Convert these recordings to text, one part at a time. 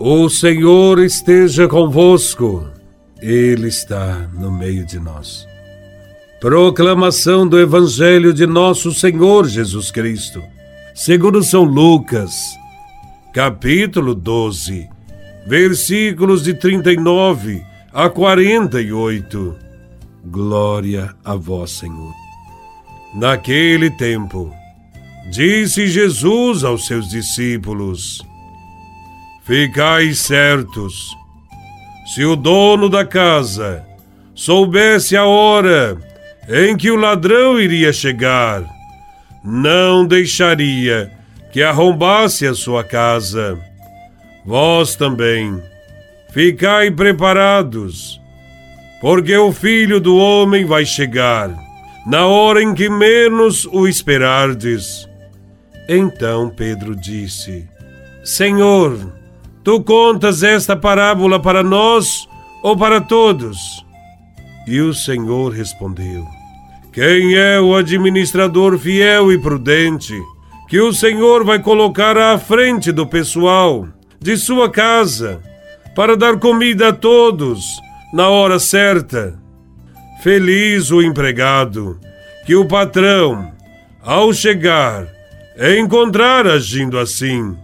O Senhor esteja convosco, Ele está no meio de nós. Proclamação do Evangelho de Nosso Senhor Jesus Cristo, segundo São Lucas, capítulo 12, versículos de 39 a 48. Glória a Vós, Senhor. Naquele tempo, disse Jesus aos seus discípulos: Ficai certos, se o dono da casa soubesse a hora em que o ladrão iria chegar, não deixaria que arrombasse a sua casa. Vós também, ficai preparados, porque o filho do homem vai chegar, na hora em que menos o esperardes. Então Pedro disse: Senhor, Tu contas esta parábola para nós ou para todos? E o Senhor respondeu: Quem é o administrador fiel e prudente que o Senhor vai colocar à frente do pessoal de sua casa para dar comida a todos na hora certa? Feliz o empregado que o patrão, ao chegar, encontrar agindo assim.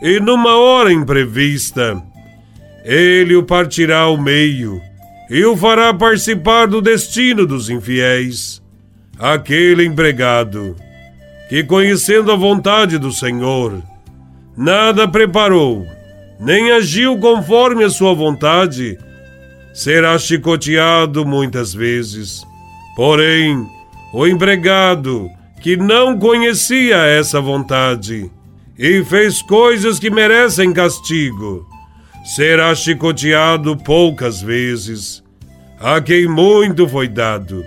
e numa hora imprevista. Ele o partirá ao meio e o fará participar do destino dos infiéis. Aquele empregado que, conhecendo a vontade do Senhor, nada preparou, nem agiu conforme a sua vontade, será chicoteado muitas vezes. Porém, o empregado que não conhecia essa vontade, e fez coisas que merecem castigo, será chicoteado poucas vezes. A quem muito foi dado,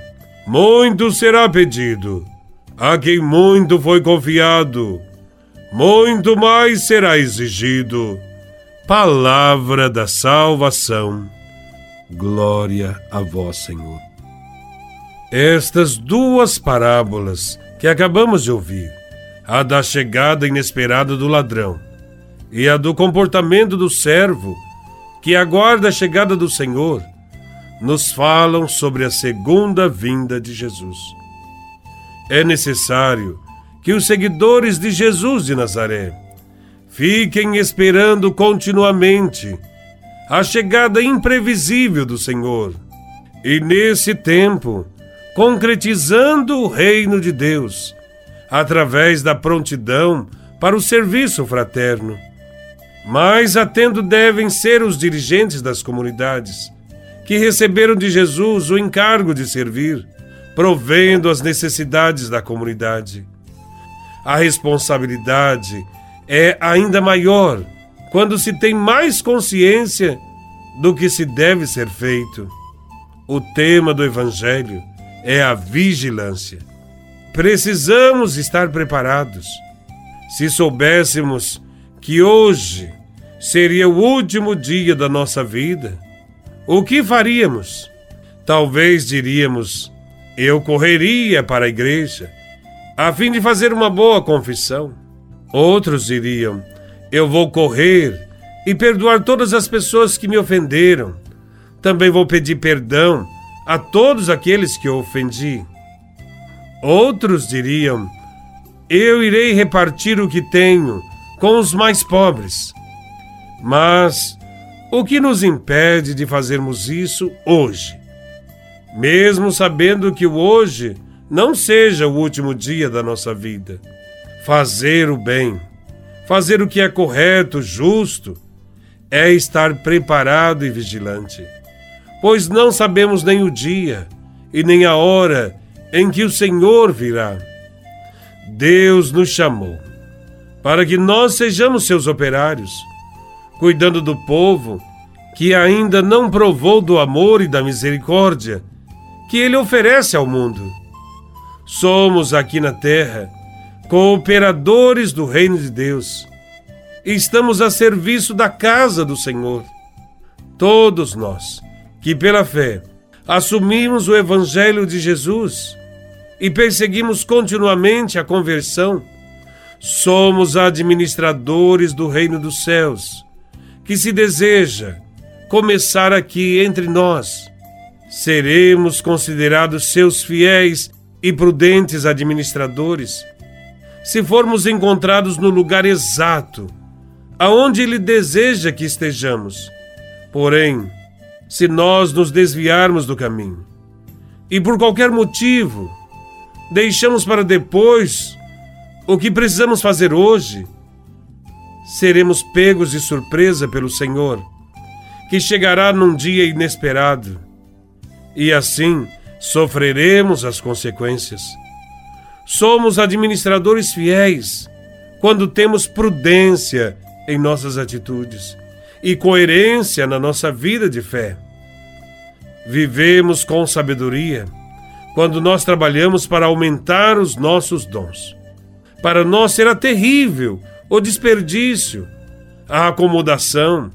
muito será pedido. A quem muito foi confiado, muito mais será exigido. Palavra da salvação. Glória a vós, Senhor. Estas duas parábolas que acabamos de ouvir a da chegada inesperada do ladrão e a do comportamento do servo que aguarda a chegada do Senhor, nos falam sobre a segunda vinda de Jesus. É necessário que os seguidores de Jesus de Nazaré fiquem esperando continuamente a chegada imprevisível do Senhor e, nesse tempo, concretizando o reino de Deus através da prontidão para o serviço fraterno. Mais atento devem ser os dirigentes das comunidades, que receberam de Jesus o encargo de servir, provendo as necessidades da comunidade. A responsabilidade é ainda maior quando se tem mais consciência do que se deve ser feito. O tema do Evangelho é a vigilância. Precisamos estar preparados. Se soubéssemos que hoje seria o último dia da nossa vida, o que faríamos? Talvez diríamos: eu correria para a igreja a fim de fazer uma boa confissão. Outros diriam: eu vou correr e perdoar todas as pessoas que me ofenderam. Também vou pedir perdão a todos aqueles que eu ofendi. Outros diriam: Eu irei repartir o que tenho com os mais pobres. Mas o que nos impede de fazermos isso hoje? Mesmo sabendo que o hoje não seja o último dia da nossa vida. Fazer o bem, fazer o que é correto, justo, é estar preparado e vigilante, pois não sabemos nem o dia e nem a hora em que o Senhor virá. Deus nos chamou para que nós sejamos seus operários, cuidando do povo que ainda não provou do amor e da misericórdia que ele oferece ao mundo. Somos aqui na terra cooperadores do reino de Deus. Estamos a serviço da casa do Senhor. Todos nós que pela fé assumimos o evangelho de Jesus e perseguimos continuamente a conversão, somos administradores do reino dos céus, que se deseja começar aqui entre nós. Seremos considerados seus fiéis e prudentes administradores se formos encontrados no lugar exato, aonde Ele deseja que estejamos. Porém, se nós nos desviarmos do caminho e por qualquer motivo deixamos para depois o que precisamos fazer hoje, seremos pegos de surpresa pelo Senhor, que chegará num dia inesperado, e assim sofreremos as consequências. Somos administradores fiéis quando temos prudência em nossas atitudes e coerência na nossa vida de fé. Vivemos com sabedoria quando nós trabalhamos para aumentar os nossos dons. Para nós será terrível o desperdício, a acomodação,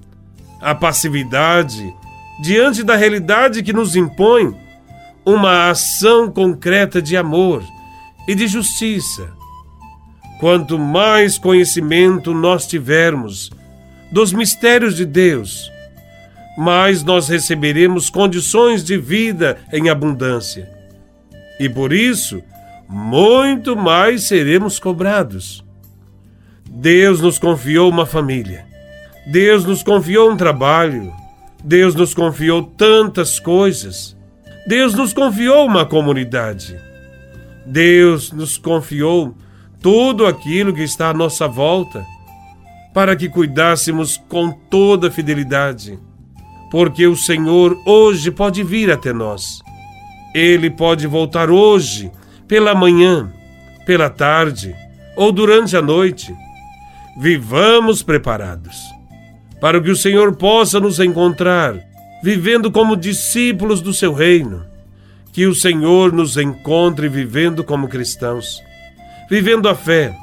a passividade diante da realidade que nos impõe uma ação concreta de amor e de justiça. Quanto mais conhecimento nós tivermos dos mistérios de Deus, mais nós receberemos condições de vida em abundância. E por isso, muito mais seremos cobrados. Deus nos confiou uma família. Deus nos confiou um trabalho. Deus nos confiou tantas coisas. Deus nos confiou uma comunidade. Deus nos confiou tudo aquilo que está à nossa volta, para que cuidássemos com toda fidelidade, porque o Senhor hoje pode vir até nós. Ele pode voltar hoje, pela manhã, pela tarde ou durante a noite. Vivamos preparados, para que o Senhor possa nos encontrar vivendo como discípulos do seu reino. Que o Senhor nos encontre vivendo como cristãos, vivendo a fé,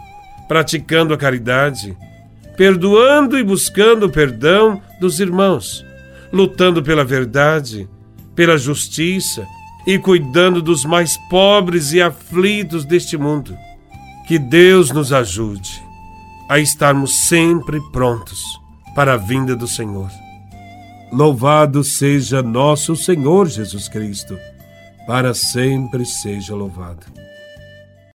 praticando a caridade, perdoando e buscando o perdão dos irmãos, lutando pela verdade, pela justiça e cuidando dos mais pobres e aflitos deste mundo. Que Deus nos ajude a estarmos sempre prontos para a vinda do Senhor. Louvado seja nosso Senhor Jesus Cristo, para sempre seja louvado.